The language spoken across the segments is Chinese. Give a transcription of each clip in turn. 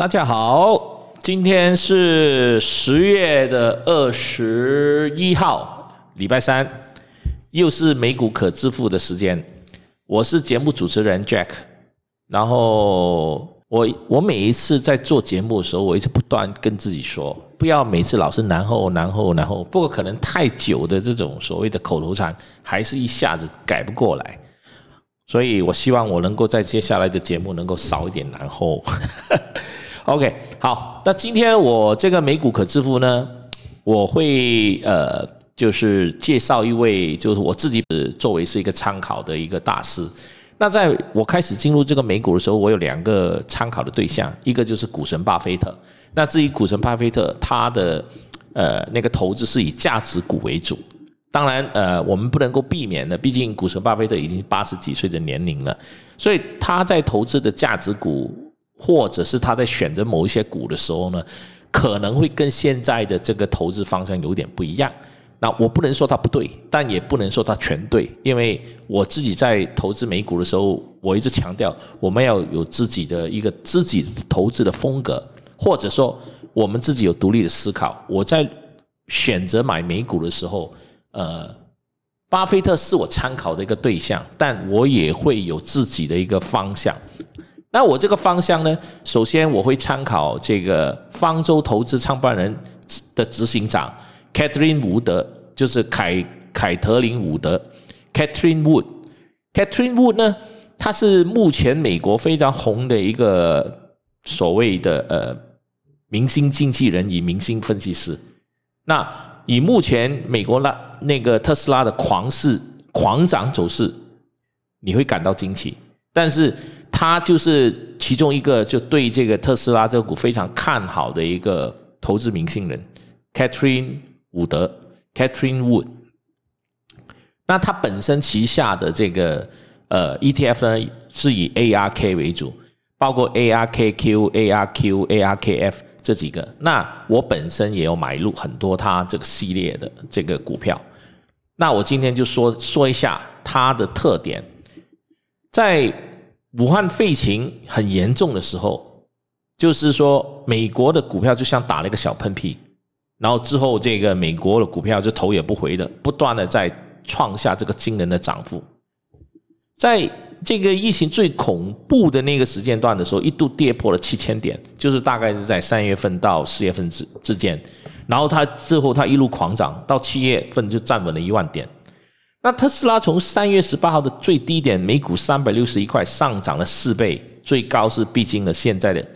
大家好，今天是十月的二十一号，礼拜三，又是美股可支付的时间。我是节目主持人 Jack，然后我我每一次在做节目的时候，我一直不断跟自己说，不要每次老是然后然后然后，不过可能太久的这种所谓的口头禅，还是一下子改不过来。所以我希望我能够在接下来的节目能够少一点然后。OK，好，那今天我这个美股可致富呢，我会呃，就是介绍一位，就是我自己作为是一个参考的一个大师。那在我开始进入这个美股的时候，我有两个参考的对象，一个就是股神巴菲特。那至于股神巴菲特，他的呃那个投资是以价值股为主。当然，呃，我们不能够避免的，毕竟股神巴菲特已经八十几岁的年龄了，所以他在投资的价值股，或者是他在选择某一些股的时候呢，可能会跟现在的这个投资方向有点不一样。那我不能说他不对，但也不能说他全对，因为我自己在投资美股的时候，我一直强调我们要有自己的一个自己投资的风格，或者说我们自己有独立的思考。我在选择买美股的时候。呃，巴菲特是我参考的一个对象，但我也会有自己的一个方向。那我这个方向呢，首先我会参考这个方舟投资创办人的执行长 Catherine 伍德，就是凯凯特琳伍德 Catherine Wood。Catherine Wood 呢，她是目前美国非常红的一个所谓的呃明星经纪人与明星分析师。那以目前美国那那个特斯拉的狂势狂涨走势，你会感到惊奇。但是他就是其中一个就对这个特斯拉这个股非常看好的一个投资明星人，Catherine 伍德 （Catherine Wood）。那他本身旗下的这个呃 ETF 呢，是以 ARK 为主，包括 ARKQ、ARQ、ARKF。这几个，那我本身也有买入很多他这个系列的这个股票。那我今天就说说一下它的特点。在武汉肺情很严重的时候，就是说美国的股票就像打了一个小喷嚏，然后之后这个美国的股票就头也不回的，不断的在创下这个惊人的涨幅，在。这个疫情最恐怖的那个时间段的时候，一度跌破了七千点，就是大概是在三月份到四月份之之间，然后它之后它一路狂涨，到七月份就站稳了一万点。那特斯拉从三月十八号的最低点每股三百六十一块上涨了四倍，最高是逼近了现在的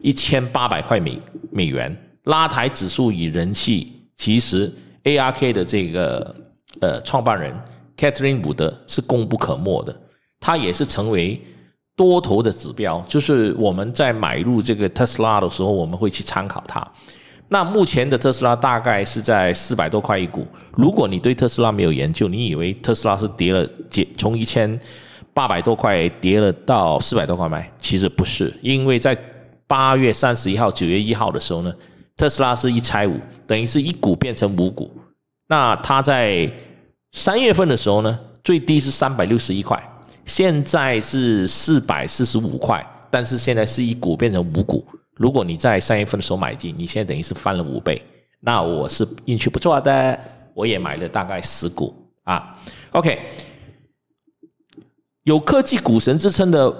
一千八百块美美元，拉抬指数与人气。其实 ARK 的这个呃创办人 Catherine 伍德是功不可没的。它也是成为多头的指标，就是我们在买入这个特斯拉的时候，我们会去参考它。那目前的特斯拉大概是在四百多块一股。如果你对特斯拉没有研究，你以为特斯拉是跌了，从一千八百多块跌了到四百多块卖，其实不是，因为在八月三十一号、九月一号的时候呢，特斯拉是一拆五，等于是一股变成五股。那它在三月份的时候呢，最低是三百六十一块。现在是四百四十五块，但是现在是一股变成五股。如果你在三月份的时候买进，你现在等于是翻了五倍。那我是运气不错的，我也买了大概十股啊。OK，有科技股神之称的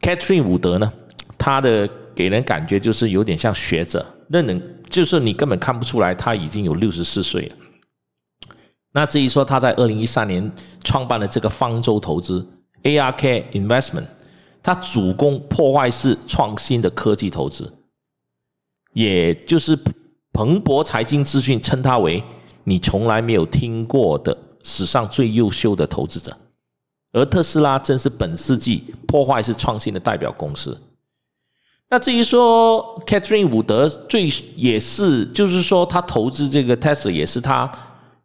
Catherine 伍德呢，他的给人感觉就是有点像学者，那能就是你根本看不出来他已经有六十四岁了。那至于说他在二零一三年创办了这个方舟投资 ARK Investment，他主攻破坏式创新的科技投资，也就是彭博财经资讯称他为你从来没有听过的史上最优秀的投资者，而特斯拉正是本世纪破坏式创新的代表公司。那至于说 Catherine 伍德最也是，就是说他投资这个 Tesla 也是他。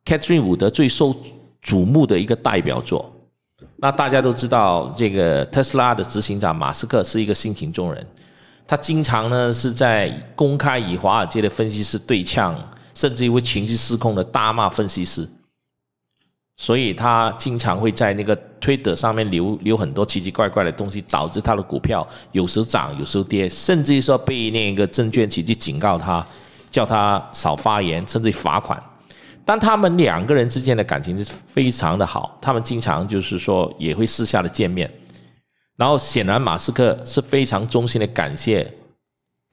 Catherine 伍德最受瞩目的一个代表作，那大家都知道，这个特斯拉的执行长马斯克是一个性情中人，他经常呢是在公开与华尔街的分析师对呛，甚至于会情绪失控的大骂分析师。所以他经常会在那个推特上面留留很多奇奇怪怪的东西，导致他的股票有时涨，有时跌，甚至于说被那个证券企去警告他，叫他少发言，甚至罚款。但他们两个人之间的感情是非常的好，他们经常就是说也会私下的见面。然后显然马斯克是非常衷心的感谢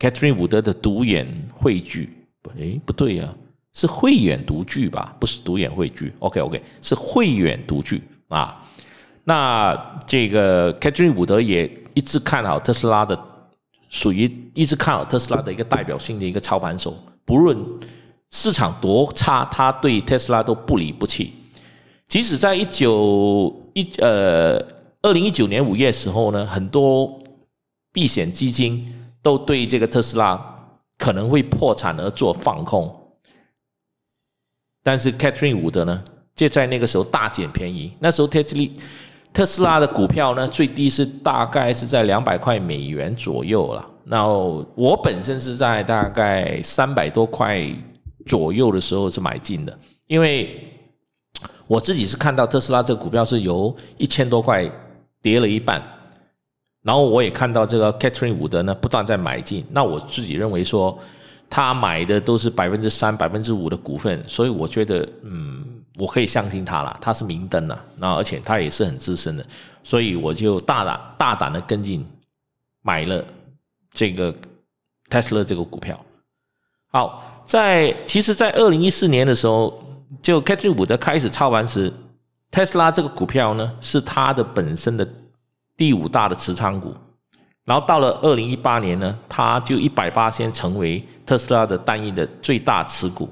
Catherine 伍德的独眼汇聚，诶，不对呀。是慧远独具吧，不是独眼汇聚。OK OK，是慧远独具啊。那这个 Catherine 伍德也一直看好特斯拉的，属于一直看好特斯拉的一个代表性的一个操盘手。不论市场多差，他对特斯拉都不离不弃。即使在一九一呃二零一九年五月时候呢，很多避险基金都对这个特斯拉可能会破产而做放空。但是 Catherine 伍德呢，就在那个时候大捡便宜。那时候特斯拉特斯拉的股票呢，最低是大概是在两百块美元左右了。然后我本身是在大概三百多块左右的时候是买进的，因为我自己是看到特斯拉这个股票是由一千多块跌了一半，然后我也看到这个 Catherine 伍德呢不断在买进，那我自己认为说。他买的都是百分之三、百分之五的股份，所以我觉得，嗯，我可以相信他了。他是明灯了，那而且他也是很资深的，所以我就大胆大胆的跟进，买了这个 Tesla 这个股票。好，在其实，在二零一四年的时候，就 Catherine 伍德开始操盘时，Tesla 这个股票呢，是它的本身的第五大的持仓股。然后到了二零一八年呢，他就一百八先成为特斯拉的单一的最大持股。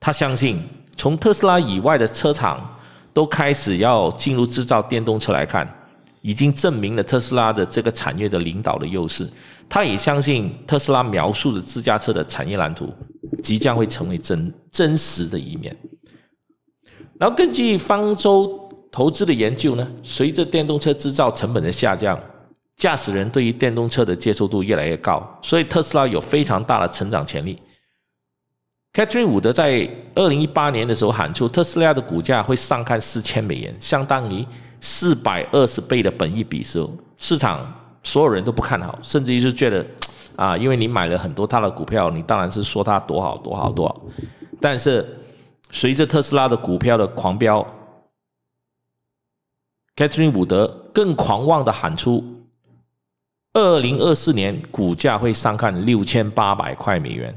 他相信，从特斯拉以外的车厂都开始要进入制造电动车来看，已经证明了特斯拉的这个产业的领导的优势。他也相信特斯拉描述的自驾车的产业蓝图即将会成为真真实的一面。然后根据方舟投资的研究呢，随着电动车制造成本的下降。驾驶人对于电动车的接受度越来越高，所以特斯拉有非常大的成长潜力。Catherine 伍德在二零一八年的时候喊出，特斯拉的股价会上看四千美元，相当于四百二十倍的本益比时候，市场所有人都不看好，甚至于是觉得啊，因为你买了很多他的股票，你当然是说他多好多好多好。但是随着特斯拉的股票的狂飙，Catherine 伍德更狂妄的喊出。二零二四年股价会上看六千八百块美元，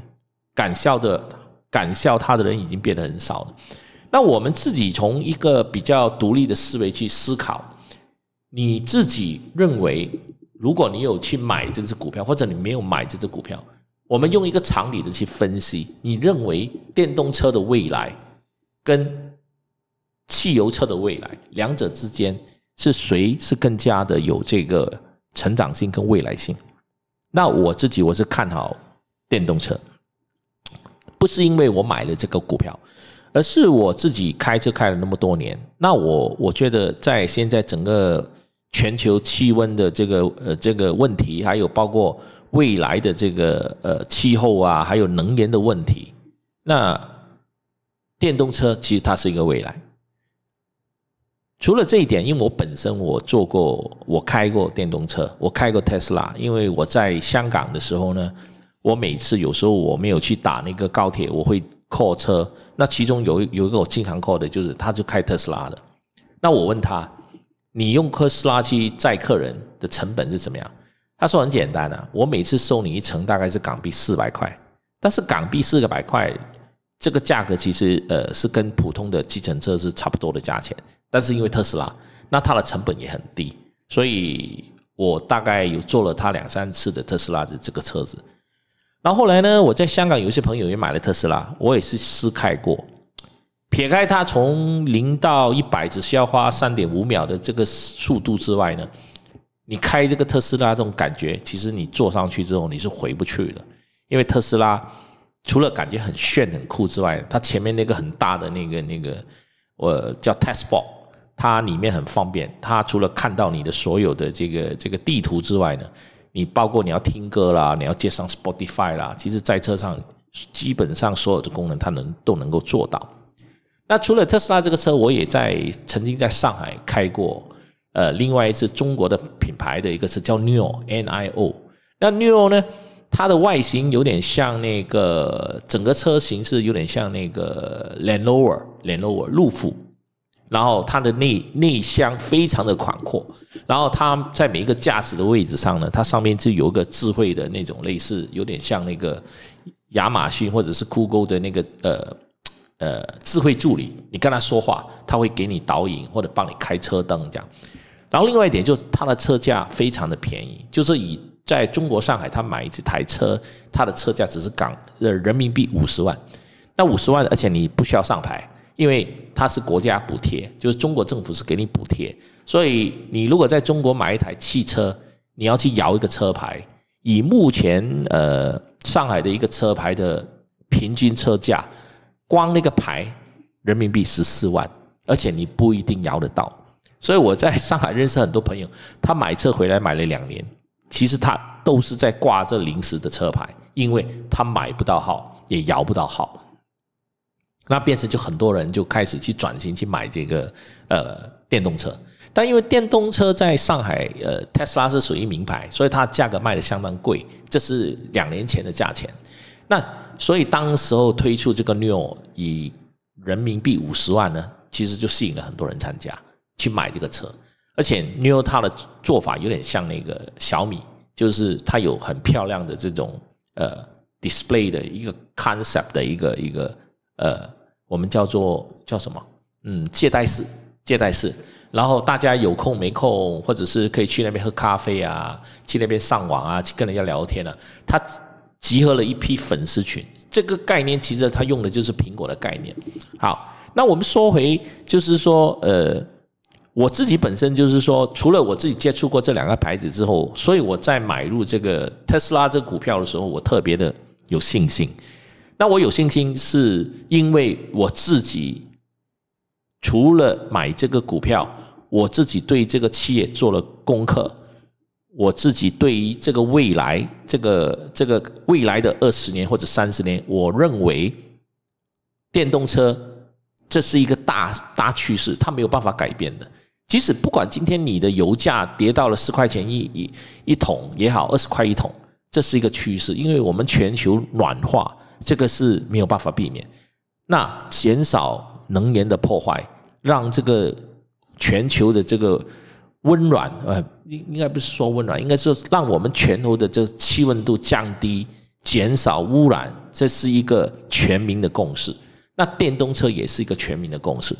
敢笑的敢笑他的人已经变得很少了。那我们自己从一个比较独立的思维去思考，你自己认为，如果你有去买这只股票，或者你没有买这只股票，我们用一个常理的去分析，你认为电动车的未来跟汽油车的未来两者之间是谁是更加的有这个？成长性跟未来性，那我自己我是看好电动车，不是因为我买了这个股票，而是我自己开车开了那么多年。那我我觉得在现在整个全球气温的这个呃这个问题，还有包括未来的这个呃气候啊，还有能源的问题，那电动车其实它是一个未来。除了这一点，因为我本身我做过，我开过电动车，我开过特斯拉。因为我在香港的时候呢，我每次有时候我没有去打那个高铁，我会 call 车。那其中有有一个我经常 call 的，就是他就开特斯拉的。那我问他，你用特斯拉去载客人的成本是怎么样？他说很简单啊，我每次收你一程大概是港币四百块，但是港币四个百块这个价格其实呃是跟普通的计程车是差不多的价钱。但是因为特斯拉，那它的成本也很低，所以我大概有坐了他两三次的特斯拉的这个车子。然后后来呢，我在香港有一些朋友也买了特斯拉，我也是试开过。撇开它从零到一百只需要花三点五秒的这个速度之外呢，你开这个特斯拉这种感觉，其实你坐上去之后你是回不去的，因为特斯拉除了感觉很炫很酷之外，它前面那个很大的那个那个我叫 Test Box，它里面很方便，它除了看到你的所有的这个这个地图之外呢，你包括你要听歌啦，你要接上 Spotify 啦，其实在车上基本上所有的功能它能都能够做到。那除了特斯拉这个车，我也在曾经在上海开过，呃，另外一次中国的品牌的一个车叫 Nio，N I O。那 Nio 呢，它的外形有点像那个整个车型是有点像那个 Land Rover，Land Rover 路虎。然后它的内内箱非常的宽阔，然后它在每一个驾驶的位置上呢，它上面就有一个智慧的那种类似，有点像那个亚马逊或者是酷狗的那个呃呃智慧助理，你跟他说话，他会给你导引或者帮你开车灯这样。然后另外一点就是它的车价非常的便宜，就是以在中国上海，他买一台车，它的车价只是港呃人民币五十万，那五十万而且你不需要上牌。因为它是国家补贴，就是中国政府是给你补贴，所以你如果在中国买一台汽车，你要去摇一个车牌，以目前呃上海的一个车牌的平均车价，光那个牌人民币十四万，而且你不一定摇得到。所以我在上海认识很多朋友，他买车回来买了两年，其实他都是在挂这临时的车牌，因为他买不到号，也摇不到号。那变成就很多人就开始去转型去买这个呃电动车，但因为电动车在上海呃特斯拉是属于名牌，所以它价格卖的相当贵，这是两年前的价钱。那所以当时候推出这个 New 以人民币五十万呢，其实就吸引了很多人参加去买这个车，而且 New 它的做法有点像那个小米，就是它有很漂亮的这种呃 display 的一个 concept 的一个一个呃。我们叫做叫什么？嗯，借贷式，借贷式。然后大家有空没空，或者是可以去那边喝咖啡啊，去那边上网啊，去跟人家聊天啊。他集合了一批粉丝群，这个概念其实他用的就是苹果的概念。好，那我们说回，就是说，呃，我自己本身就是说，除了我自己接触过这两个牌子之后，所以我在买入这个特斯拉这股票的时候，我特别的有信心。那我有信心，是因为我自己除了买这个股票，我自己对这个企业做了功课，我自己对于这个未来，这个这个未来的二十年或者三十年，我认为电动车这是一个大大趋势，它没有办法改变的。即使不管今天你的油价跌到了十块钱一一一桶也好，二十块一桶，这是一个趋势，因为我们全球暖化。这个是没有办法避免。那减少能源的破坏，让这个全球的这个温暖，呃，应应该不是说温暖，应该是让我们全球的这气温度降低，减少污染，这是一个全民的共识。那电动车也是一个全民的共识。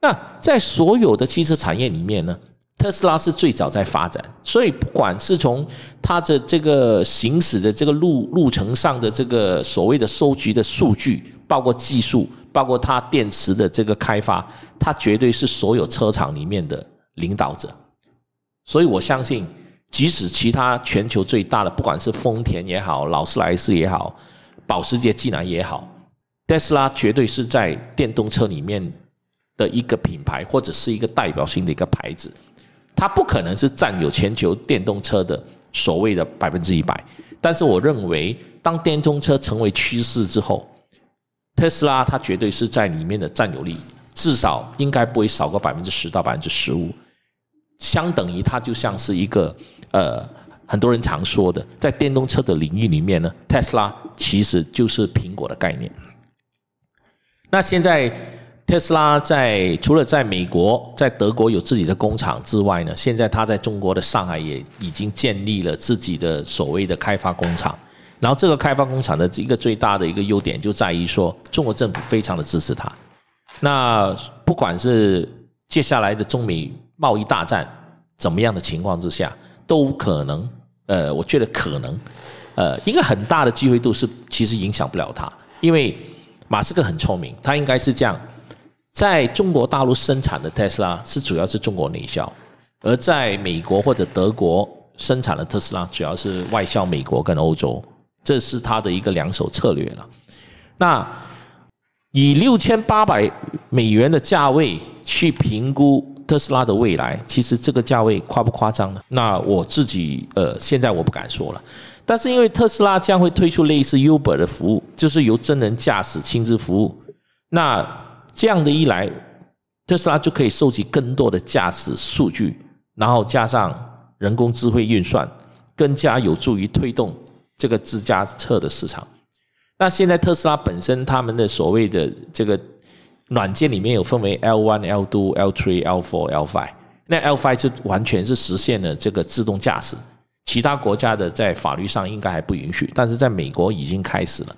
那在所有的汽车产业里面呢？特斯拉是最早在发展，所以不管是从它的这个行驶的这个路路程上的这个所谓的收集的数据，包括技术，包括它电池的这个开发，它绝对是所有车厂里面的领导者。所以我相信，即使其他全球最大的，不管是丰田也好，劳斯莱斯也好，保时捷、济南也好，特斯拉绝对是在电动车里面的一个品牌，或者是一个代表性的一个牌子。它不可能是占有全球电动车的所谓的百分之一百，但是我认为，当电动车成为趋势之后，特斯拉它绝对是在里面的占有率，至少应该不会少过百分之十到百分之十五，相等于它就像是一个呃，很多人常说的，在电动车的领域里面呢，特斯拉其实就是苹果的概念。那现在。特斯拉在除了在美国、在德国有自己的工厂之外呢，现在它在中国的上海也已经建立了自己的所谓的开发工厂。然后这个开发工厂的一个最大的一个优点就在于说，中国政府非常的支持它。那不管是接下来的中美贸易大战怎么样的情况之下，都可能，呃，我觉得可能，呃，一个很大的机会度是其实影响不了它，因为马斯克很聪明，他应该是这样。在中国大陆生产的特斯拉是主要是中国内销，而在美国或者德国生产的特斯拉主要是外销美国跟欧洲，这是他的一个两手策略了。那以六千八百美元的价位去评估特斯拉的未来，其实这个价位夸不夸张呢？那我自己呃现在我不敢说了，但是因为特斯拉将会推出类似 Uber 的服务，就是由真人驾驶亲自服务，那。这样的一来，特斯拉就可以收集更多的驾驶数据，然后加上人工智慧运算，更加有助于推动这个自驾车的市场。那现在特斯拉本身他们的所谓的这个软件里面有分为 L one、L two、L three、L four、L five。那 L five 就完全是实现了这个自动驾驶，其他国家的在法律上应该还不允许，但是在美国已经开始了。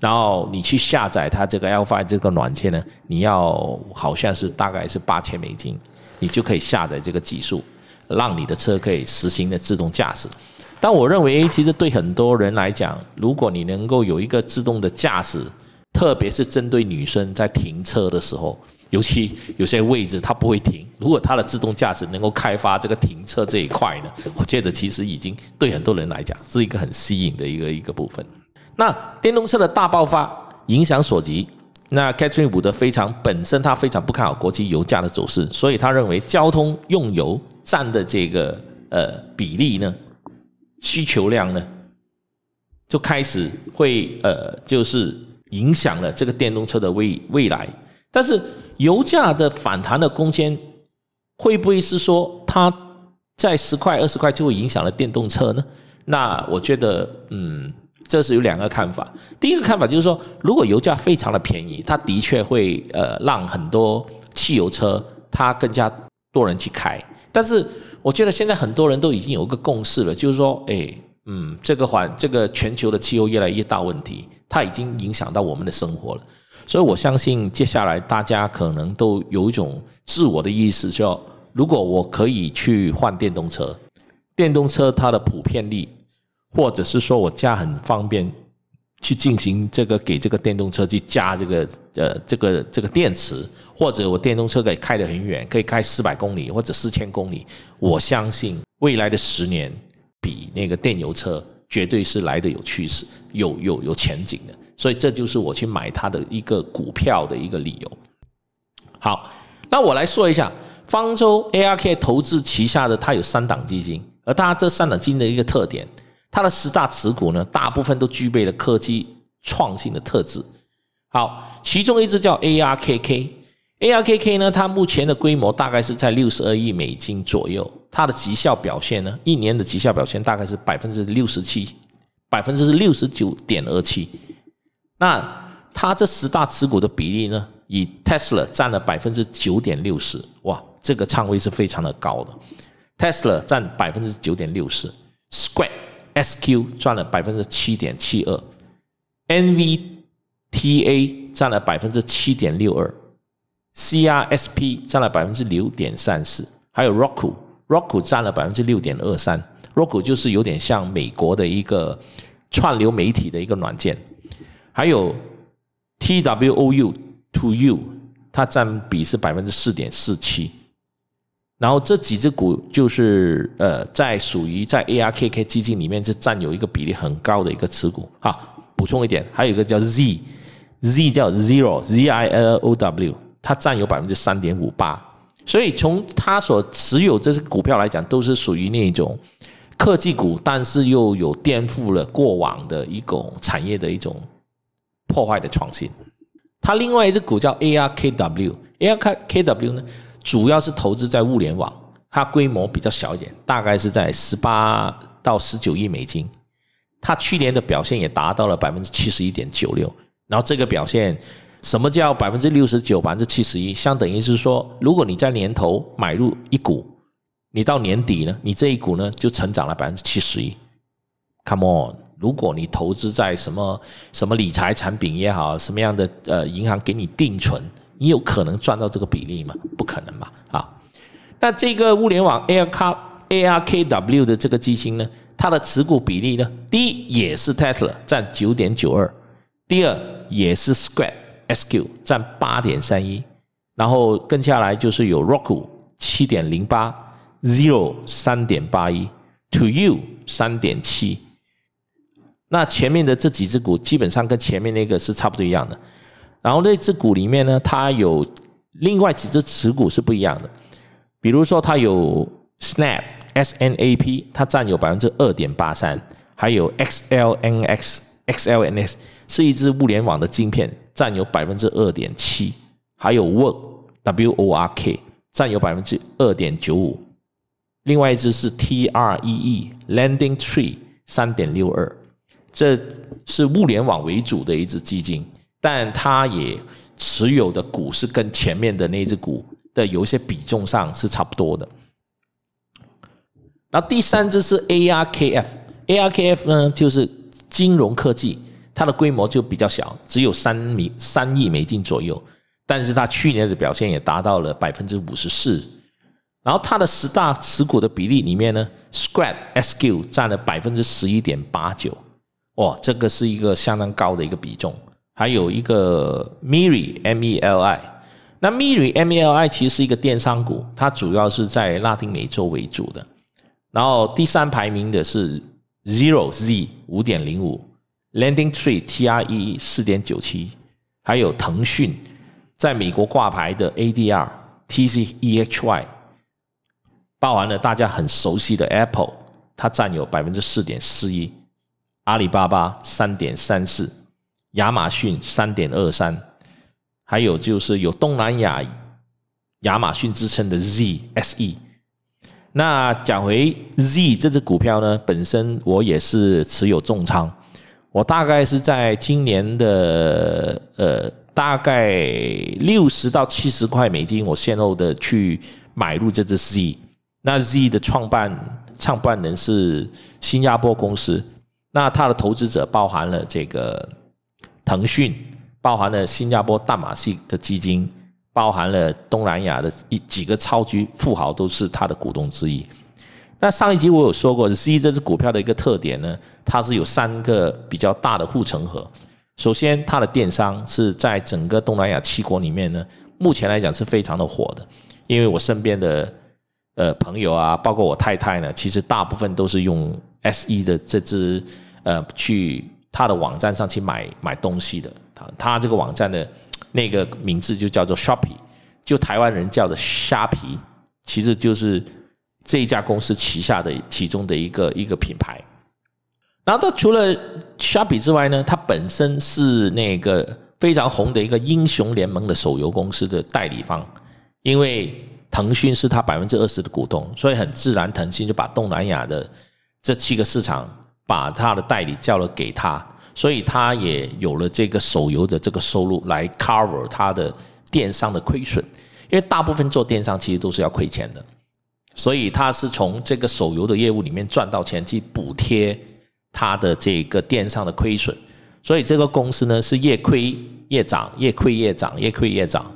然后你去下载它这个 L five 这个软件呢，你要好像是大概是八千美金，你就可以下载这个技术，让你的车可以实行的自动驾驶。但我认为，其实对很多人来讲，如果你能够有一个自动的驾驶，特别是针对女生在停车的时候。尤其有些位置它不会停，如果它的自动驾驶能够开发这个停车这一块呢，我觉得其实已经对很多人来讲是一个很吸引的一个一个部分。那电动车的大爆发影响所及，那 Catherine 伍德非常本身他非常不看好国际油价的走势，所以他认为交通用油占的这个呃比例呢，需求量呢，就开始会呃就是影响了这个电动车的未未来。但是油价的反弹的空间会不会是说它在十块二十块就会影响了电动车呢？那我觉得，嗯，这是有两个看法。第一个看法就是说，如果油价非常的便宜，它的确会呃让很多汽油车它更加多人去开。但是我觉得现在很多人都已经有一个共识了，就是说，哎，嗯，这个环这个全球的汽油越来越大问题，它已经影响到我们的生活了。所以我相信，接下来大家可能都有一种自我的意识，叫如果我可以去换电动车，电动车它的普遍力，或者是说我家很方便去进行这个给这个电动车去加这个呃这个这个电池，或者我电动车可以开得很远，可以开四百公里或者四千公里，我相信未来的十年比那个电油车绝对是来的有趋势、有有有前景的。所以这就是我去买它的一个股票的一个理由。好，那我来说一下方舟 ARK 投资旗下的它有三档基金，而它这三档基金的一个特点，它的十大持股呢，大部分都具备了科技创新的特质。好，其中一只叫 ARKK，ARKK 呢，它目前的规模大概是在六十二亿美金左右，它的绩效表现呢，一年的绩效表现大概是百分之六十七，百分之六十九点二七。那它这十大持股的比例呢？以 Tesla 占了百分之九点六十，哇，这个仓位是非常的高的。Tesla 占百分之九点六十，Square SQ 赚了百分之七点七二，NVTA 占了百分之七点六二，CRSP 占了百分之六点三四，还有 Roku，Roku 占了百分之六点二三，Roku 就是有点像美国的一个串流媒体的一个软件。还有 T W O U to you，它占比是百分之四点四七，然后这几只股就是呃，在属于在 A R K K 基金里面是占有一个比例很高的一个持股。好，补充一点，还有一个叫 Z，Z 叫 Zero Z I L O W，它占有百分之三点五八，所以从它所持有这些股票来讲，都是属于那种科技股，但是又有颠覆了过往的一种产业的一种。破坏的创新，它另外一只股叫 ARKW，ARKW 呢，主要是投资在物联网，它规模比较小一点，大概是在十八到十九亿美金，它去年的表现也达到了百分之七十一点九六，然后这个表现，什么叫百分之六十九、百分之七十一？相等于是说，如果你在年头买入一股，你到年底呢，你这一股呢就成长了百分之七十一，Come on！如果你投资在什么什么理财产品也好，什么样的呃银行给你定存，你有可能赚到这个比例吗？不可能吧？啊，那这个物联网 ARK ARKW 的这个基金呢，它的持股比例呢，第一也是 Tesla 占九点九二，第二也是 Square SQ 占八点三一，然后跟下来就是有 Roku 七点零八，Zero 三点八一，To You 三点七。那前面的这几只股基本上跟前面那个是差不多一样的，然后那只股里面呢，它有另外几只持股是不一样的，比如说它有 Snap S N A P，它占有百分之二点八三，还有 X L N X X L N S 是一只物联网的晶片，占有百分之二点七，还有 Work W O R K 占有百分之二点九五，另外一只是 T R E E Landing Tree 三点六二，这是物联网为主的一只基金，但它也持有的股是跟前面的那只股的有一些比重上是差不多的。那第三只是 A R K F，A R K F 呢就是金融科技，它的规模就比较小，只有三米三亿美金左右。但是它去年的表现也达到了百分之五十四，然后它的十大持股的比例里面呢，Square SQ 占了百分之十一点八九，哇，这个是一个相当高的一个比重。还有一个 Miri M E L I，那 Miri M E L I 其实是一个电商股，它主要是在拉丁美洲为主的。然后第三排名的是 Zero Z 五点零五，Landing Tree T R E 四点九七，还有腾讯。在美国挂牌的 ADR TCEHY，包含了大家很熟悉的 Apple，它占有百分之四点四一，阿里巴巴三点三四，亚马逊三点二三，还有就是有东南亚亚马逊之称的 ZSE。那讲回 Z 这只股票呢，本身我也是持有重仓，我大概是在今年的呃。大概六十到七十块美金，我先后的去买入这只 Z。那 Z 的创办创办人是新加坡公司，那它的投资者包含了这个腾讯，包含了新加坡淡马锡的基金，包含了东南亚的一几个超级富豪都是它的股东之一。那上一集我有说过，Z 这只股票的一个特点呢，它是有三个比较大的护城河。首先，它的电商是在整个东南亚七国里面呢，目前来讲是非常的火的。因为我身边的呃朋友啊，包括我太太呢，其实大部分都是用 S E 的这支呃去他的网站上去买买东西的。他他这个网站的那个名字就叫做 Shopee，就台湾人叫的虾皮，其实就是这一家公司旗下的其中的一个一个品牌。然后它除了虾比之外呢，它本身是那个非常红的一个英雄联盟的手游公司的代理方，因为腾讯是它百分之二十的股东，所以很自然腾讯就把东南亚的这七个市场把它的代理叫了给他，所以他也有了这个手游的这个收入来 cover 它的电商的亏损，因为大部分做电商其实都是要亏钱的，所以他是从这个手游的业务里面赚到钱去补贴。它的这个电商的亏损，所以这个公司呢是越亏越涨，越亏越涨，越亏越涨。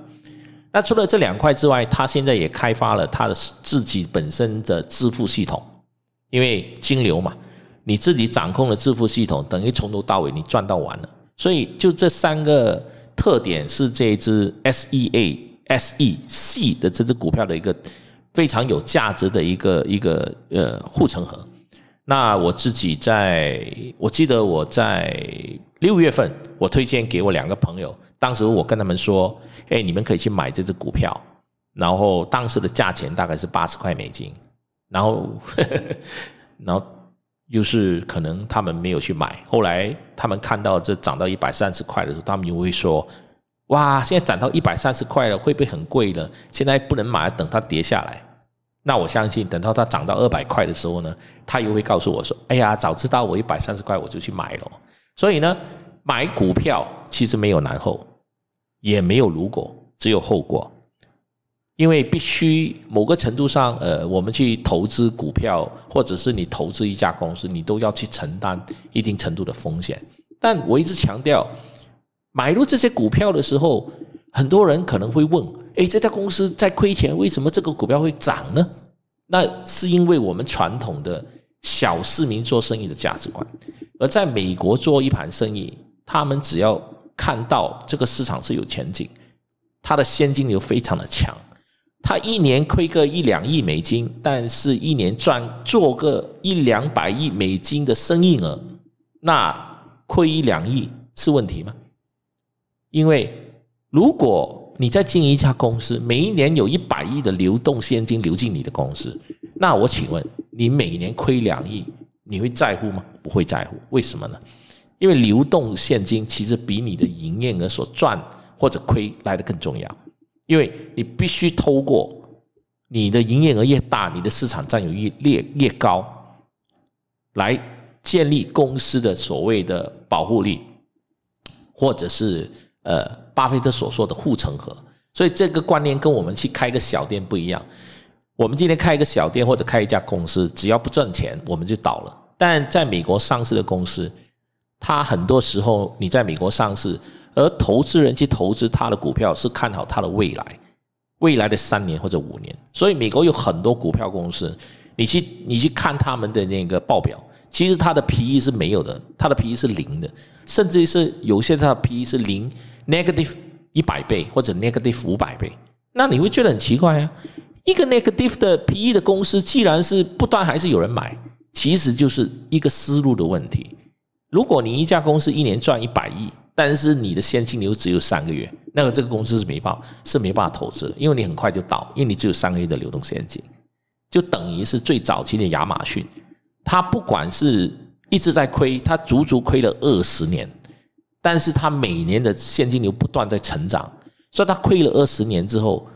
那除了这两块之外，它现在也开发了它的自己本身的支付系统，因为金流嘛，你自己掌控的支付系统，等于从头到尾你赚到完了。所以就这三个特点是这一只 S E A S E C 的这只股票的一个非常有价值的一个一个呃护城河。那我自己在，我记得我在六月份，我推荐给我两个朋友，当时我跟他们说，哎，你们可以去买这只股票，然后当时的价钱大概是八十块美金，然后，然后又是可能他们没有去买，后来他们看到这涨到一百三十块的时候，他们就会说，哇，现在涨到一百三十块了，会不会很贵了？现在不能买，等它跌下来。那我相信，等到它涨到二百块的时候呢，他又会告诉我说：“哎呀，早知道我一百三十块我就去买了。”所以呢，买股票其实没有然后，也没有如果，只有后果。因为必须某个程度上，呃，我们去投资股票，或者是你投资一家公司，你都要去承担一定程度的风险。但我一直强调，买入这些股票的时候。很多人可能会问：哎，这家公司在亏钱，为什么这个股票会涨呢？那是因为我们传统的小市民做生意的价值观。而在美国做一盘生意，他们只要看到这个市场是有前景，它的现金流非常的强，他一年亏个一两亿美金，但是一年赚做个一两百亿美金的生意额，那亏一两亿是问题吗？因为如果你在经营一家公司，每一年有一百亿的流动现金流进你的公司，那我请问你每年亏两亿，你会在乎吗？不会在乎，为什么呢？因为流动现金其实比你的营业额所赚或者亏来的更重要。因为你必须透过你的营业额越大，你的市场占有率越越高，来建立公司的所谓的保护力，或者是呃巴菲特所说的护城河。所以这个观念跟我们去开个小店不一样。我们今天开一个小店或者开一家公司，只要不赚钱，我们就倒了。但在美国上市的公司，它很多时候你在美国上市，而投资人去投资它的股票是看好它的未来，未来的三年或者五年。所以美国有很多股票公司，你去你去看他们的那个报表，其实它的 P E 是没有的，它的 P E 是零的，甚至于是有些它的 P E 是零 negative 一百倍或者 negative 五百倍。那你会觉得很奇怪啊？一个 negative 的 PE 的公司，既然是不断还是有人买，其实就是一个思路的问题。如果你一家公司一年赚一百亿，但是你的现金流只有三个月，那个这个公司是没办法是没办法投资的，因为你很快就倒，因为你只有三个月的流动现金，就等于是最早期的亚马逊，它不管是一直在亏，它足足亏了二十年，但是它每年的现金流不断在成长，所以它亏了二十年之后。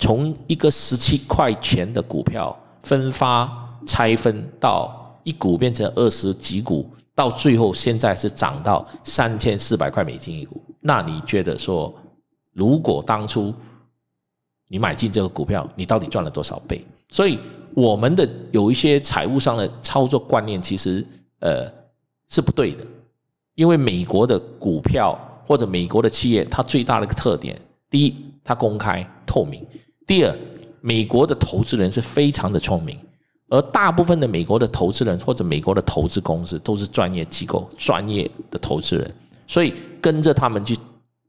从一个十七块钱的股票分发拆分到一股变成二十几股，到最后现在是涨到三千四百块美金一股。那你觉得说，如果当初你买进这个股票，你到底赚了多少倍？所以我们的有一些财务上的操作观念，其实呃是不对的。因为美国的股票或者美国的企业，它最大的一个特点，第一，它公开透明。第二，美国的投资人是非常的聪明，而大部分的美国的投资人或者美国的投资公司都是专业机构、专业的投资人，所以跟着他们去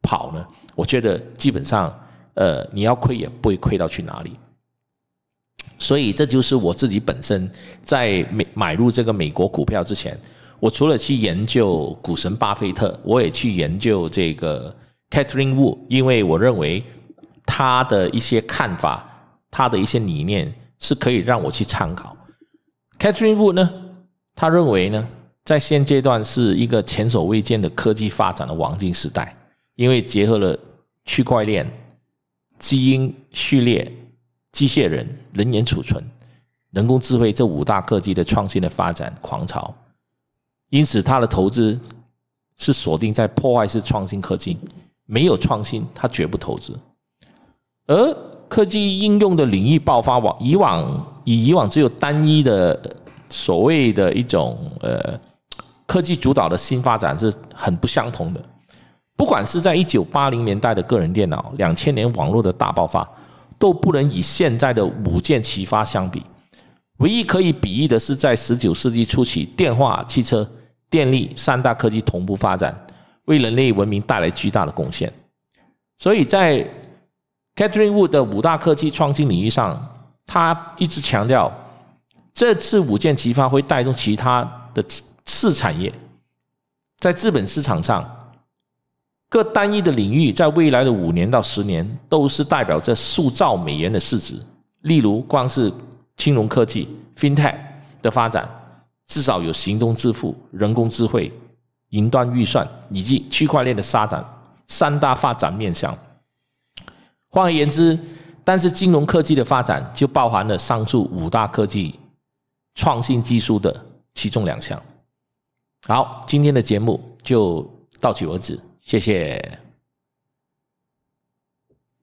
跑呢，我觉得基本上，呃，你要亏也不会亏到去哪里。所以这就是我自己本身在美买入这个美国股票之前，我除了去研究股神巴菲特，我也去研究这个 Catherine Wu，因为我认为。他的一些看法，他的一些理念是可以让我去参考。Catherine Wu 呢，他认为呢，在现阶段是一个前所未见的科技发展的黄金时代，因为结合了区块链、基因序列、机械人、人眼储存、人工智慧这五大科技的创新的发展狂潮，因此他的投资是锁定在破坏式创新科技，没有创新他绝不投资。而科技应用的领域爆发，往以往以以往只有单一的所谓的一种呃科技主导的新发展是很不相同的。不管是在一九八零年代的个人电脑，两千年网络的大爆发，都不能与现在的五件齐发相比。唯一可以比喻的是，在十九世纪初期，电话、汽车、电力三大科技同步发展，为人类文明带来巨大的贡献。所以在 Catherine Wood 的五大科技创新领域上，他一直强调，这次五件齐发会带动其他的次产业，在资本市场上，各单一的领域在未来的五年到十年都是代表着数兆美元的市值。例如，光是金融科技 FinTech 的发展，至少有行动支付、人工智慧、云端预算以及区块链的发展三大发展面向。换而言之，但是金融科技的发展就包含了上述五大科技创新技术的其中两项。好，今天的节目就到此为止，谢谢。